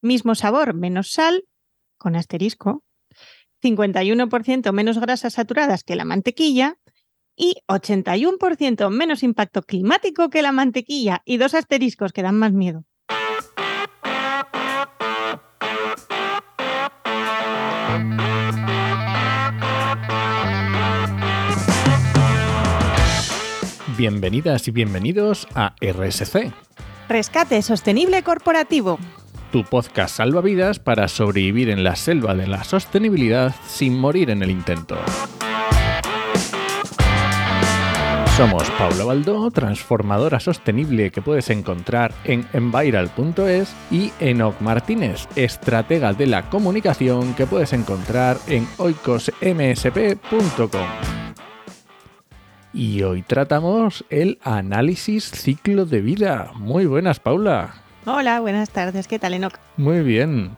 mismo sabor, menos sal, con asterisco, 51% menos grasas saturadas que la mantequilla y 81% menos impacto climático que la mantequilla y dos asteriscos que dan más miedo. Bienvenidas y bienvenidos a RSC, Rescate Sostenible Corporativo. Tu podcast salvavidas para sobrevivir en la selva de la sostenibilidad sin morir en el intento. Somos Paula Baldó, transformadora sostenible que puedes encontrar en enviral.es y Enoc Martínez, estratega de la comunicación que puedes encontrar en oicosmsp.com. Y hoy tratamos el análisis ciclo de vida. Muy buenas, Paula. Hola, buenas tardes. ¿Qué tal, Enoch? Muy bien.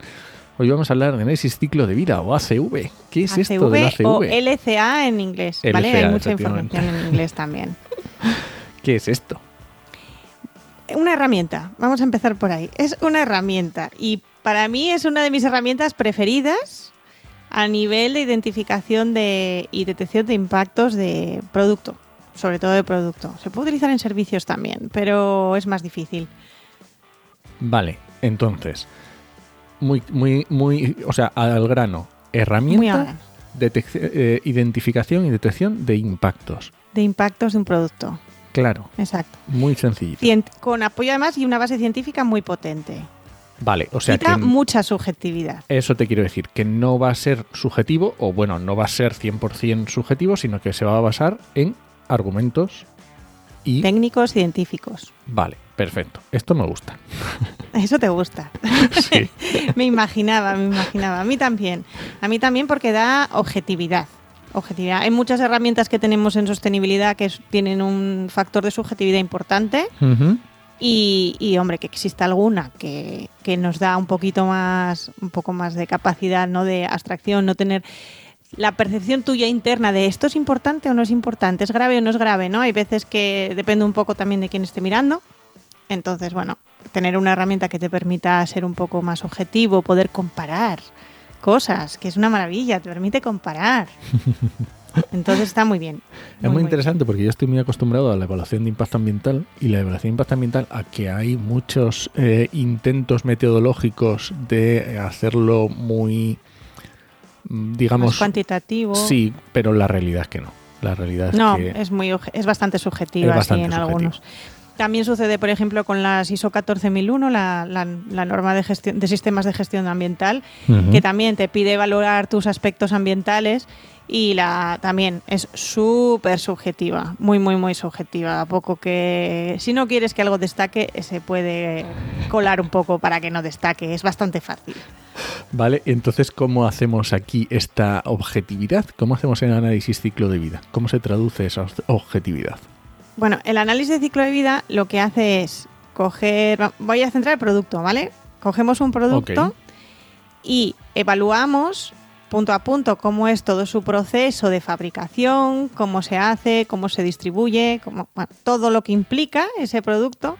Hoy vamos a hablar de análisis ciclo de vida o ACV. ¿Qué es esto del ACV? o LCA en inglés, Hay mucha información en inglés también. ¿Qué es esto? Una herramienta, vamos a empezar por ahí. Es una herramienta y para mí es una de mis herramientas preferidas a nivel de identificación de, y detección de impactos de producto, sobre todo de producto. Se puede utilizar en servicios también, pero es más difícil. Vale, entonces, muy, muy, muy, o sea, al grano, herramienta, eh, identificación y detección de impactos. de impactos de un producto. Claro, Exacto. muy sencillo. Con apoyo además y una base científica muy potente. Vale, o sea Quita que mucha subjetividad. eso te quiero decir, que no va a ser subjetivo, o bueno, no va a ser 100% subjetivo, sino que se va a basar en argumentos y... Técnicos científicos. Vale, perfecto. Esto me gusta. Eso te gusta. Sí. me imaginaba, me imaginaba. A mí también. A mí también porque da objetividad. Objetividad. Hay muchas herramientas que tenemos en sostenibilidad que tienen un factor de subjetividad importante y, y, hombre, que exista alguna que, que nos da un poquito más, un poco más de capacidad, ¿no? De abstracción, no tener la percepción tuya interna de esto es importante o no es importante, es grave o no es grave, ¿no? Hay veces que depende un poco también de quién esté mirando. Entonces, bueno, tener una herramienta que te permita ser un poco más objetivo, poder comparar cosas, que es una maravilla, te permite comparar. Entonces está muy bien. Es muy, interesante porque yo estoy muy acostumbrado a la evaluación de impacto ambiental y la evaluación de impacto ambiental a que hay muchos eh, intentos metodológicos de hacerlo muy, mm, Más digamos, cuantitativo. sí, pero la realidad es que no. La realidad es No, que es muy es bastante subjetiva Es bastante sí, en subjetivo. algunos. También sucede, por ejemplo, con las ISO 14001, la, la- la norma de, gestión, de sistemas de gestión ambiental, que también te pide valorar tus aspectos ambientales y la también es súper subjetiva, muy, muy, muy subjetiva. A poco que si no quieres que algo destaque, se puede colar un poco para que no destaque. Es bastante fácil. Vale, entonces, ¿cómo hacemos aquí esta objetividad? ¿Cómo hacemos el análisis ciclo de vida? ¿Cómo se traduce esa ob- objetividad? Bueno, el análisis de ciclo de vida lo que hace es coger, voy a centrar el producto, ¿vale? Cogemos un producto y evaluamos punto a punto cómo es todo su proceso de fabricación, cómo se hace, cómo se distribuye, cómo, bueno, todo lo que implica ese producto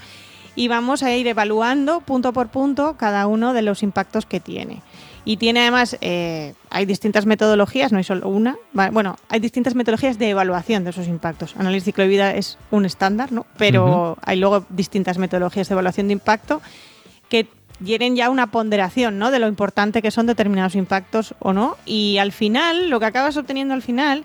y vamos a ir evaluando punto por punto cada uno de los impactos que tiene. Y tiene además, eh, hay distintas metodologías, no hay solo una. Bueno, hay distintas metodologías de evaluación de esos impactos. Análisis ciclo de vida es un estándar, ¿no? Pero hay luego distintas metodologías de evaluación de impacto que tienen ya una ponderación, ¿no? De lo importante que son determinados impactos o no. Y al final, lo que acabas obteniendo al final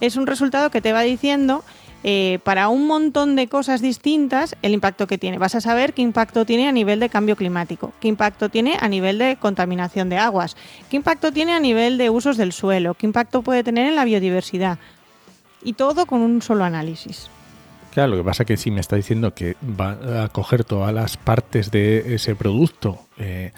es un resultado que te va diciendo eh, para un montón de cosas distintas el impacto que tiene. Vas a saber qué impacto tiene a nivel de cambio climático, qué impacto tiene a nivel de contaminación de aguas, qué impacto tiene a nivel de usos del suelo, qué impacto puede tener en la biodiversidad. Y todo con un solo análisis. Claro, lo que pasa es que si me está diciendo que va a coger todas las partes de ese producto, eh,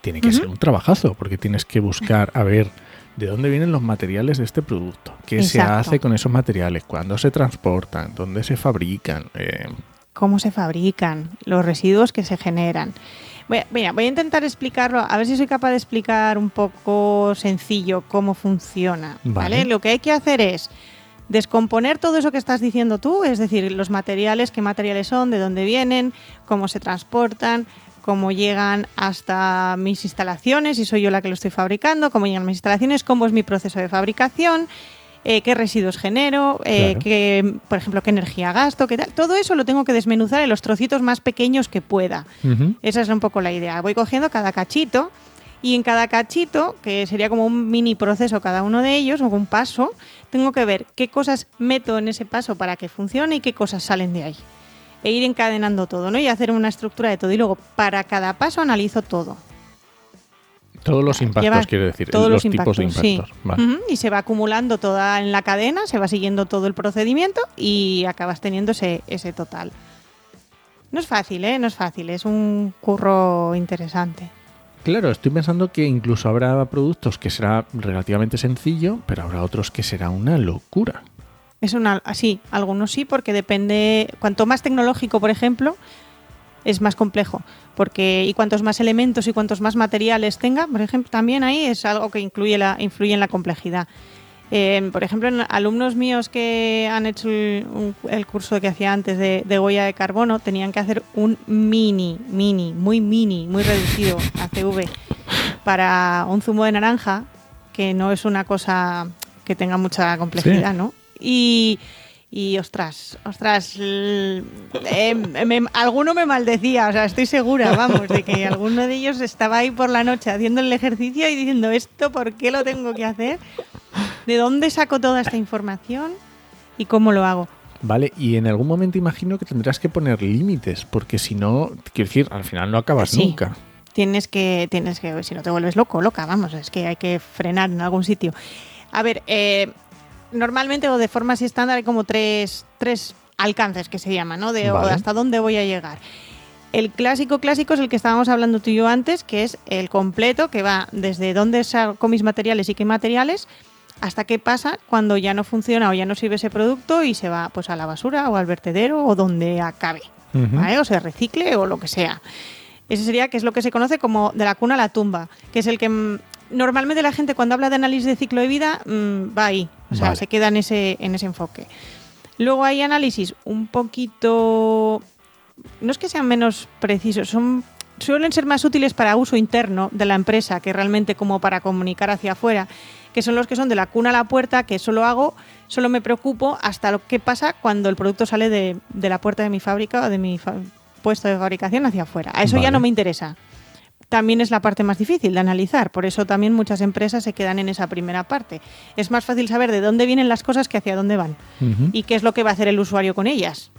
tiene que ser un trabajazo, porque tienes que buscar a ver de dónde vienen los materiales de este producto, qué se hace con esos materiales, cuándo se transportan, dónde se fabrican. eh, cómo se fabrican, los residuos que se generan. Voy a, mira, voy a intentar explicarlo, a ver si soy capaz de explicar un poco sencillo cómo funciona. ¿vale? Vale. Lo que hay que hacer es descomponer todo eso que estás diciendo tú, es decir, los materiales, qué materiales son, de dónde vienen, cómo se transportan, cómo llegan hasta mis instalaciones, si soy yo la que lo estoy fabricando, cómo llegan mis instalaciones, cómo es mi proceso de fabricación, eh, qué residuos genero, eh, Claro. qué, por ejemplo, qué energía gasto, qué tal. Todo eso lo tengo que desmenuzar en los trocitos más pequeños que pueda. Esa es un poco la idea. Voy cogiendo cada cachito y en cada cachito, que sería como un mini proceso cada uno de ellos, o un paso, tengo que ver qué cosas meto en ese paso para que funcione y qué cosas salen de ahí. E ir encadenando todo, ¿no? Y hacer una estructura de todo. Y luego, para cada paso, analizo todo. Todos los impactos, Lleva quiero decir, todos los, los, tipos de impactos, sí. Vale. Y se va acumulando toda en la cadena, se va siguiendo todo el procedimiento y acabas teniendo ese, ese total. No es fácil, ¿eh? No es fácil, es un curro interesante. Claro, estoy pensando que incluso habrá productos que será relativamente sencillo, pero habrá otros que será una locura. Es una, sí, algunos sí, porque depende. Cuanto más tecnológico, por ejemplo, es más complejo. Porque, y cuantos más elementos y cuantos más materiales tenga, por ejemplo, también ahí es algo que incluye la, influye en la complejidad. Eh, por ejemplo, en alumnos míos que han hecho el, un- el curso que hacía antes de, de huella de carbono, tenían que hacer un mini, mini, muy mini, muy reducido ACV para un zumo de naranja, que no es una cosa que tenga mucha complejidad, ¿no? Y, y ostras, ostras, eh, me- alguno me maldecía, o sea, estoy segura, vamos, de que alguno de ellos estaba ahí por la noche haciendo el ejercicio y diciendo, ¿esto por qué lo tengo que hacer? ¿De dónde saco toda esta información? ¿Y cómo lo hago? Vale, y en algún momento imagino que tendrás que poner límites, porque si no, quiero decir, al final no acabas Sí. nunca. Tienes que, tienes que, si no te vuelves loco, loca, vamos, es que hay que frenar en algún sitio. A ver, eh, normalmente o de forma así estándar hay como tres, tres alcances que se llaman, ¿no? De o hasta dónde voy a llegar. El clásico clásico es el que estábamos hablando tú y yo antes, que es el completo, que va desde dónde saco mis materiales y qué materiales, hasta qué pasa cuando ya no funciona o ya no sirve ese producto y se va pues a la basura o al vertedero o donde acabe. ¿vale? O se recicle o lo que sea. Ese sería que es lo que se conoce como de la cuna a la tumba, que es el que mm, normalmente la gente cuando habla de análisis de ciclo de vida mm, va ahí, o sea, Vale. se queda en ese, en ese enfoque. Luego hay análisis un poquito, no es que sean menos precisos, son suelen ser más útiles para uso interno de la empresa que realmente como para comunicar hacia afuera, que son los que son de la cuna a la puerta, que solo hago, solo me preocupo hasta lo que pasa cuando el producto sale de, de la puerta de mi fábrica o de mi puesto de fabricación hacia afuera. A eso ya no me interesa. También es la parte más difícil de analizar, por eso también muchas empresas se quedan en esa primera parte. Es más fácil saber de dónde vienen las cosas que hacia dónde van y qué es lo que va a hacer el usuario con ellas.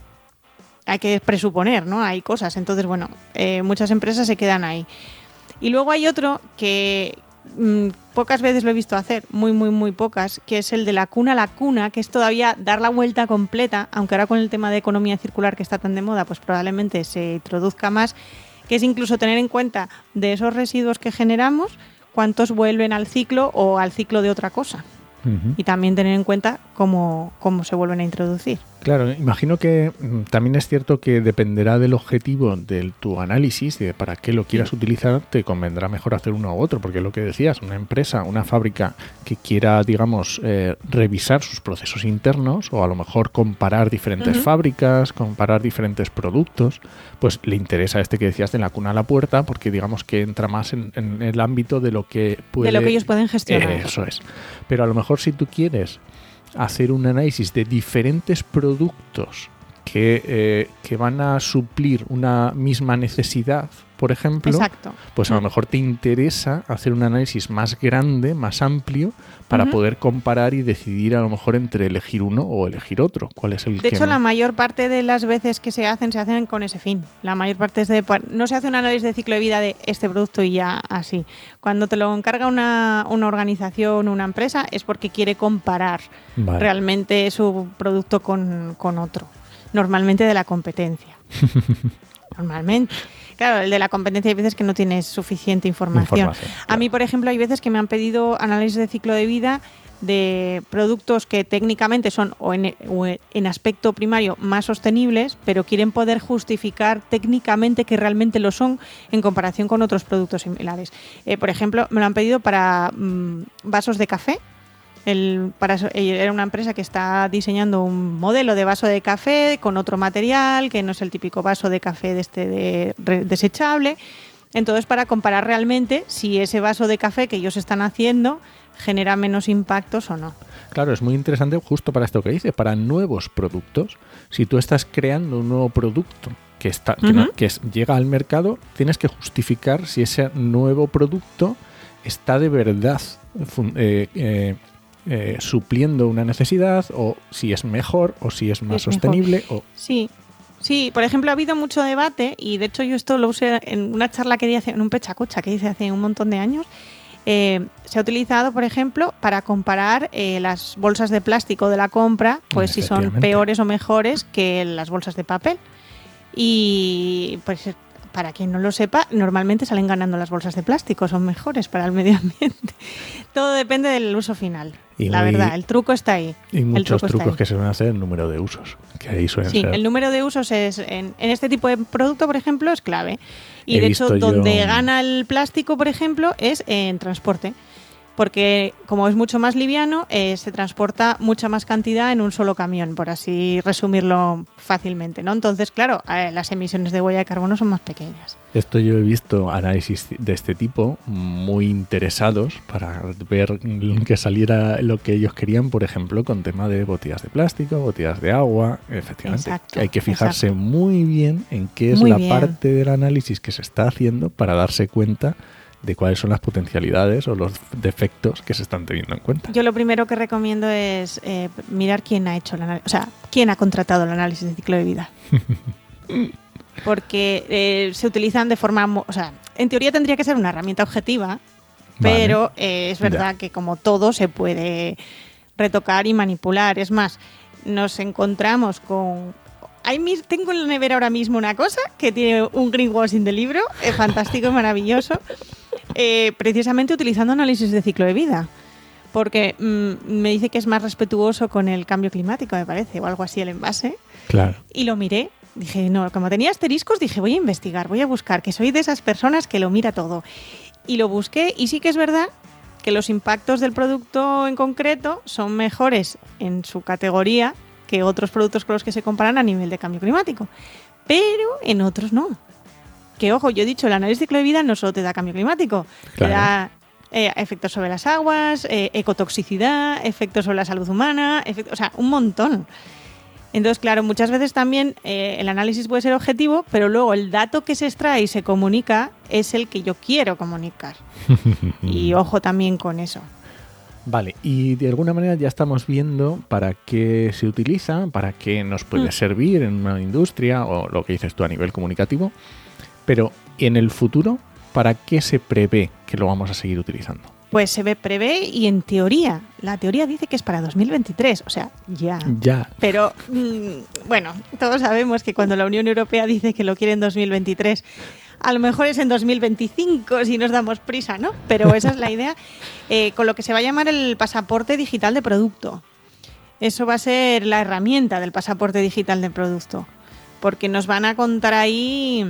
Hay que presuponer, ¿no? Hay cosas. Entonces, bueno, eh, muchas empresas se quedan ahí. Y luego hay otro que mm, pocas veces lo he visto hacer, muy, muy, muy pocas, que es el de la cuna a la cuna, que es todavía dar la vuelta completa, aunque ahora con el tema de economía circular que está tan de moda, pues probablemente se introduzca más, que es incluso tener en cuenta de esos residuos que generamos, cuántos vuelven al ciclo o al ciclo de otra cosa. Y también tener en cuenta cómo, cómo se vuelven a introducir. Claro, imagino que mm, también es cierto que dependerá del objetivo de tu análisis, de para qué lo quieras utilizar, te convendrá mejor hacer uno u otro, porque lo que decías, una empresa, una fábrica que quiera, digamos, eh, revisar sus procesos internos o a lo mejor comparar diferentes fábricas, comparar diferentes productos, pues le interesa este que decías de la cuna a la puerta, porque digamos que entra más en, en el ámbito de lo que puede... De lo que ellos pueden gestionar. Eso es. Pero a lo mejor si tú quieres hacer un análisis de diferentes productos que, eh, que van a suplir una misma necesidad, por ejemplo, Exacto. pues a lo mejor te interesa hacer un análisis más grande, más amplio, para poder comparar y decidir a lo mejor entre elegir uno o elegir otro. ¿Cuál es el De que hecho, la mayor parte de las veces que se hacen, se hacen con ese fin. La mayor parte es de. No se hace un análisis de ciclo de vida de este producto y ya así. Cuando te lo encarga una, una organización, una empresa, es porque quiere comparar Vale. realmente su producto con, con otro. Normalmente de la competencia. Normalmente. Claro, el de la competencia hay veces que no tienes suficiente información. Información, A mí, por ejemplo, hay veces que me han pedido análisis de ciclo de vida de productos que técnicamente son o en, o en aspecto primario más sostenibles, pero quieren poder justificar técnicamente que realmente lo son en comparación con otros productos similares. Eh, por ejemplo, me lo han pedido para mm, vasos de café El, para, eso- era una empresa que está diseñando un modelo de vaso de café con otro material, que no es el típico vaso de café de este de, desechable. Entonces, para comparar realmente si ese vaso de café que ellos están haciendo genera menos impactos o no. Claro, es muy interesante justo para esto que dices, para nuevos productos. Si tú estás creando un nuevo producto que, está, que, no- Ujú. que es- llega al mercado, tienes que justificar si ese nuevo producto está de verdad eh, eh, eh, supliendo una necesidad o si es mejor o si es más Es mejor. sostenible o Sí, sí, por ejemplo, ha habido mucho debate y de hecho yo esto lo usé en una charla que di hace, en un pechacucha que hice hace un montón de años. Eh, se ha utilizado, por ejemplo, para comparar eh, las bolsas de plástico de la compra, pues si son peores o mejores que las bolsas de papel. Y pues para quien no lo sepa, normalmente salen ganando las bolsas de plástico, son mejores para el medio ambiente. Todo depende del uso final. Y la muy- verdad, el truco está ahí. y muchos truco trucos que se suelen hacer el número de usos, que ahí suelen Sí, ser. el número de usos es en, en este tipo de producto, por ejemplo, es clave. Y He de hecho, yo- donde gana el plástico, por ejemplo, es en transporte. Porque como es mucho más liviano, eh, se transporta mucha más cantidad en un solo camión, por así resumirlo fácilmente, ¿no? Entonces, claro, eh, las emisiones de huella de carbono son más pequeñas. Esto yo he visto análisis de este tipo muy interesados para ver que saliera lo que ellos querían, por ejemplo, con tema de botellas de plástico, botellas de agua, efectivamente. Exacto, Hay que fijarse exacto. muy bien en qué es Muy la bien. parte del análisis que se está haciendo para darse cuenta de cuáles son las potencialidades o los defectos que se están teniendo en cuenta. Yo lo primero que recomiendo es eh, mirar quién ha hecho el análisis, o sea, quién ha contratado el análisis de ciclo de vida. Porque eh, se utilizan de forma, o sea, en teoría tendría que ser una herramienta objetiva, Vale. pero eh, es verdad que como todo se puede retocar y manipular. Es más, nos encontramos con... Tengo en la nevera ahora mismo una cosa que tiene un greenwashing de libro, es fantástico y maravilloso, eh, precisamente utilizando análisis de ciclo de vida. Porque mm, me dice que es más respetuoso con el cambio climático, me parece, o algo así el envase. Claro. Y lo miré. Dije, no, como tenía asteriscos, dije, voy a investigar, voy a buscar, que soy de esas personas que lo mira todo. Y lo busqué y sí que es verdad que los impactos del producto en concreto son mejores en su categoría que otros productos con los que se comparan a nivel de cambio climático. Pero en otros no. Que ojo, yo he dicho, el análisis de ciclo de vida no solo te da cambio climático, te da eh, efectos sobre las aguas, eh, ecotoxicidad, efectos sobre la salud humana, efectos, o sea, un montón. Entonces, claro, muchas veces también eh, el análisis puede ser objetivo, pero luego el dato que se extrae y se comunica es el que yo quiero comunicar. Y ojo también con eso. Vale, y de alguna manera ya estamos viendo para qué se utiliza, para qué nos puede Mm. servir en una industria o lo que dices tú a nivel comunicativo, pero en el futuro, ¿para qué se prevé que lo vamos a seguir utilizando? Pues se ve, prevé y en teoría, la teoría dice que es para 2023, o sea, ya. Ya, Pero mm, bueno, todos sabemos que cuando la Unión Europea dice que lo quiere en 2023, a lo mejor es en 2025 si nos damos prisa, ¿no? Pero esa es la idea, eh, con lo que se va a llamar el pasaporte digital de producto. Eso va a ser la herramienta del pasaporte digital de producto, porque nos van a contar ahí...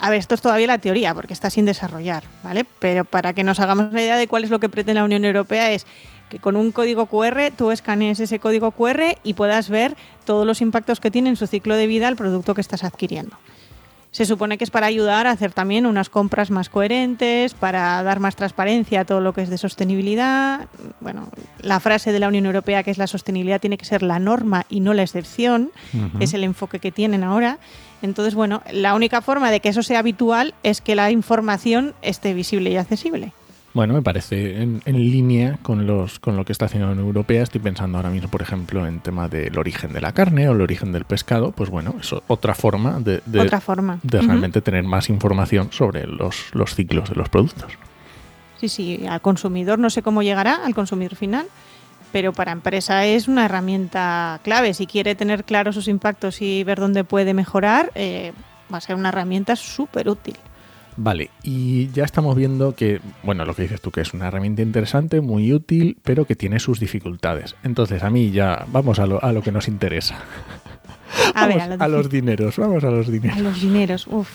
A ver, esto es todavía la teoría, porque está sin desarrollar, ¿vale? Pero para que nos hagamos una idea de cuál es lo que pretende la Unión Europea es que con un código QR tú escanees ese código QR y puedas ver todos los impactos que tiene en su ciclo de vida el producto que estás adquiriendo. Se supone que es para ayudar a hacer también unas compras más coherentes, para dar más transparencia a todo lo que es de sostenibilidad. Bueno, la frase de la Unión Europea que es la sostenibilidad tiene que ser la norma y no la excepción, es el enfoque que tienen ahora. Entonces, bueno, la única forma de que eso sea habitual es que la información esté visible y accesible. Bueno, me parece en, en línea con, los, con lo que está haciendo la Unión Europea. Estoy pensando ahora mismo, por ejemplo, en tema del origen de la carne o el origen del pescado. Pues bueno, es otra forma de, de- Otra forma. de realmente tener más información sobre los, los ciclos de los productos. Sí, sí, al consumidor no sé cómo llegará, al consumidor final, pero para empresa es una herramienta clave. Si quiere tener claros sus impactos y ver dónde puede mejorar, eh, va a ser una herramienta súper útil. Vale, y ya estamos viendo que, bueno, lo que dices tú, que es una herramienta interesante, muy útil, pero que tiene sus dificultades. Entonces, a mí ya vamos a lo, a lo que nos interesa. A ver, a lo a los dineros, vamos a los A dineros. los dineros, uff.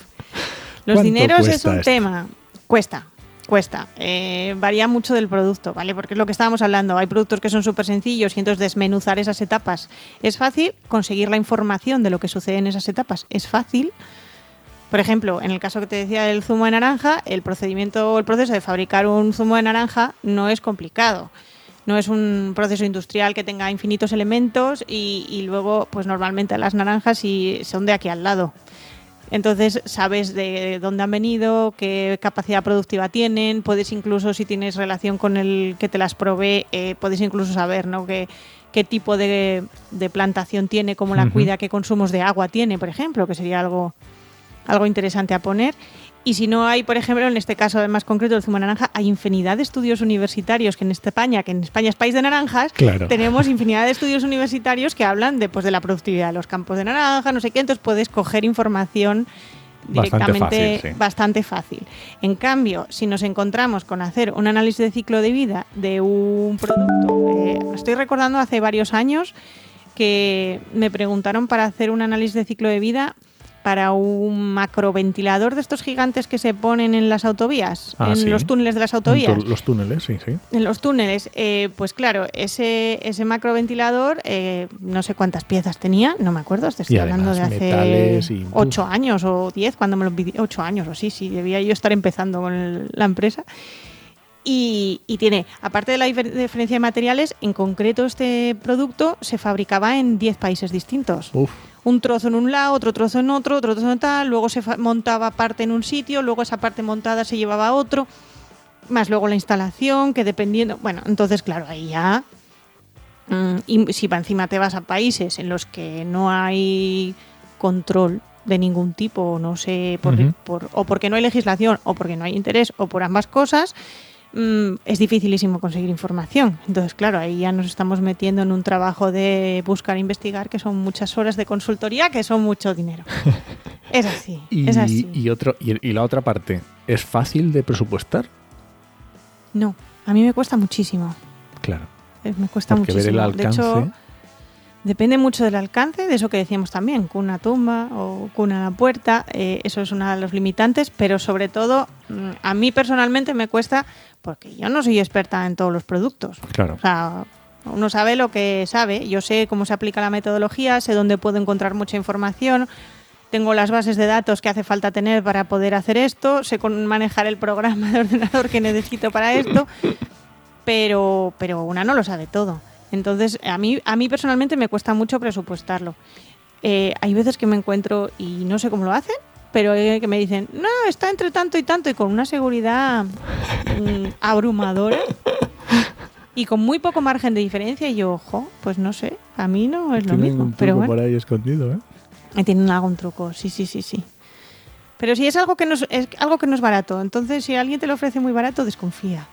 Los ¿Cuánto dineros es un esto? tema. Cuesta. Cuesta. Eh, varía mucho del producto, ¿vale? Porque es lo que estábamos hablando. Hay productos que son súper sencillos y entonces desmenuzar esas etapas es fácil. Conseguir la información de lo que sucede en esas etapas es fácil. Por ejemplo, en el caso que te decía del zumo de naranja, el procedimiento el proceso de fabricar un zumo de naranja no es complicado. No es un proceso industrial que tenga infinitos elementos y, y luego, pues normalmente las naranjas y son de aquí al lado. Entonces sabes de dónde han venido, qué capacidad productiva tienen, puedes incluso, si tienes relación con el que te las provee, eh, puedes incluso saber ¿no? qué, qué tipo de, de plantación tiene, cómo la cuida, qué consumos de agua tiene, por ejemplo, que sería algo, algo interesante a poner. Y si no hay, por ejemplo, en este caso más concreto del zumo de naranja, hay infinidad de estudios universitarios que en España, que en España es país de naranjas, Claro. tenemos infinidad de estudios universitarios que hablan de, pues, de la productividad de los campos de naranja, no sé qué, entonces puedes coger información Bastante directamente fácil, sí. bastante fácil. En cambio, si nos encontramos con hacer un análisis de ciclo de vida de un producto, eh, estoy recordando hace varios años que me preguntaron para hacer un análisis de ciclo de vida para un macroventilador de estos gigantes que se ponen en las autovías, Ah, en sí. los túneles de las autovías. En Los túneles, sí, sí. En los túneles, eh, pues claro, ese, ese macroventilador, eh, no sé cuántas piezas tenía, no me acuerdo, te estoy Y hablando de hace ocho años o diez, cuando me lo pidi- ocho años o sí, sí, debía yo estar empezando con el- la empresa. Y, y tiene, aparte de la difer- diferencia de materiales, en concreto este producto se fabricaba en 10 países distintos. Uf, un trozo en un lado, otro trozo en otro, otro trozo en tal, luego se montaba parte en un sitio, luego esa parte montada se llevaba a otro, más luego la instalación, que dependiendo, bueno, entonces claro, ahí ya, mm, y si encima te vas a países en los que no hay control de ningún tipo, no sé, por- o porque no hay legislación, o porque no hay interés, o por ambas cosas, mm, es dificilísimo conseguir información. Entonces, claro, ahí ya nos estamos metiendo en un trabajo de buscar, investigar, que son muchas horas de consultoría, que son mucho dinero. es así, y, es así. y otro, y, y la otra parte, ¿es fácil de presupuestar? No, a mí me cuesta muchísimo. Claro. eh, Me cuesta Porque ver muchísimo. el de alcance. hecho, depende mucho del alcance, de eso que decíamos también, cuna tumba o cuna a la puerta, eh, eso es uno de los limitantes, pero sobre todo, mm, a mí personalmente me cuesta, porque yo no soy experta en todos los productos. claro. O sea, uno sabe lo que sabe. Yo sé cómo se aplica la metodología, sé dónde puedo encontrar mucha información, tengo las bases de datos que hace falta tener para poder hacer esto, sé con manejar el programa de ordenador que necesito para esto, pero, pero una no lo sabe todo. Entonces, a mí, a mí personalmente me cuesta mucho presupuestarlo. Eh, hay veces que me encuentro y no sé cómo lo hacen, pero que me dicen, no, está entre tanto y tanto, y con una seguridad mm, abrumadora y con muy poco margen de diferencia. Y yo, ojo, pues no sé, a mí no es lo mismo. un Pero truco bueno, por ahí escondido, ¿eh? tienen algún truco, sí, sí, sí, sí. Pero si es algo que no es, es algo que no es barato, entonces si alguien te lo ofrece muy barato, desconfía.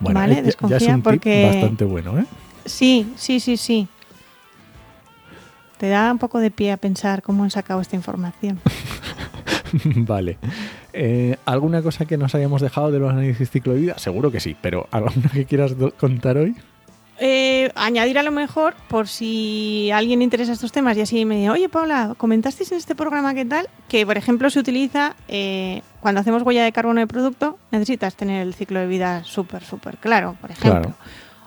Vale, eh, ya- ya, es desconfía un porque- tip bastante bueno, ¿eh? Sí, sí, sí, sí. Te da un poco de pie a pensar cómo han sacado esta información. vale. Eh, ¿Alguna cosa que nos hayamos dejado de los análisis ciclo de vida? Seguro que sí, pero ¿alguna que quieras contar hoy? Eh, añadir a lo mejor, por si alguien interesa estos temas y así me dice, oye Paula, comentasteis en este programa qué tal, que por ejemplo se utiliza eh, cuando hacemos huella de carbono de producto, necesitas tener el ciclo de vida súper, súper claro, por ejemplo. Claro.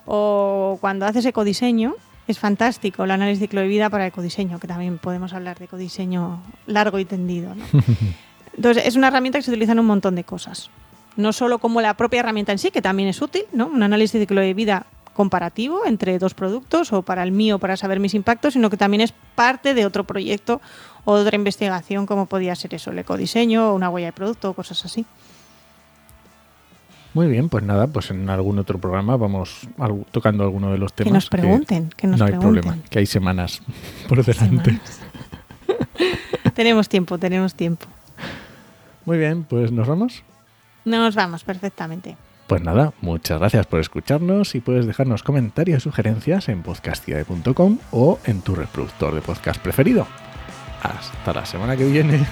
O cuando haces ecodiseño, es fantástico el análisis de ciclo de vida para ecodiseño, que también podemos hablar de ecodiseño largo y tendido. ¿no? Entonces, es una herramienta que se utiliza en un montón de cosas. No solo como la propia herramienta en sí, que también es útil, ¿no? Un análisis de ciclo de vida comparativo entre dos productos o para el mío para saber mis impactos, sino que también es parte de otro proyecto o de otra investigación como podía ser eso, el ecodiseño o una huella de producto o cosas así. Muy bien, pues nada, pues en algún otro programa vamos al- tocando alguno de los temas. que nos pregunten, que nos no hay pregunten. problema, que hay semanas por delante. Semanas. tenemos tiempo, tenemos tiempo. Muy bien, pues nos vamos. Nos vamos perfectamente. Pues nada, muchas gracias por escucharnos y puedes dejarnos comentarios y sugerencias en podcastide.com o en tu reproductor de podcast preferido. Hasta la semana que viene.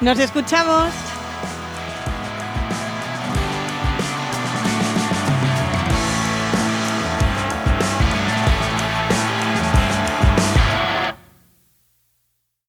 Nos escuchamos.